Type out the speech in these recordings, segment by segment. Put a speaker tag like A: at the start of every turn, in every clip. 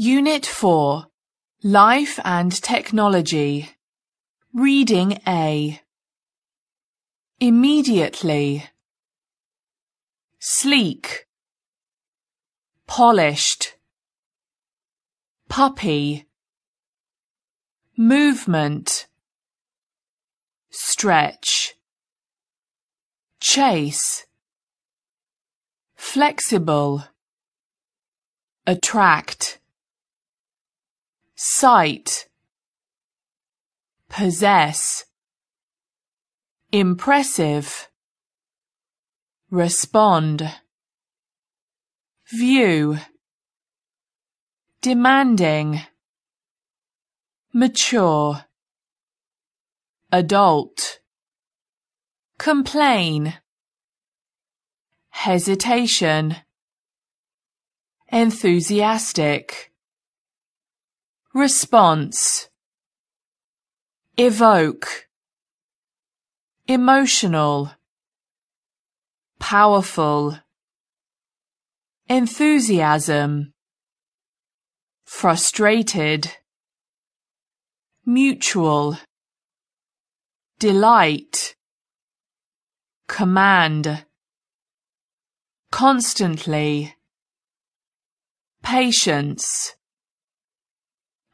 A: Unit 4 Life and Technology. Reading A. Immediately. Sleek. Polished. Puppy. Movement. Stretch. Chase. Flexible. Attract sight. Possess. Impressive. Respond. View. Demanding. Mature. Adult. Complain. Hesitation. Enthusiastic response. Evoke. Emotional. Powerful. Enthusiasm. Frustrated. Mutual. Delight. Command. Constantly. Patience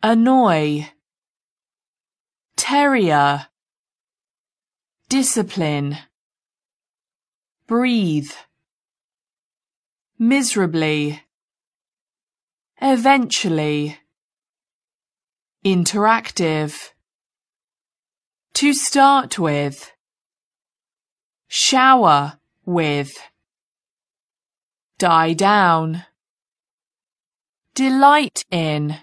A: annoy terrier discipline breathe miserably eventually interactive to start with shower with die down delight in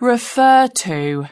A: refer to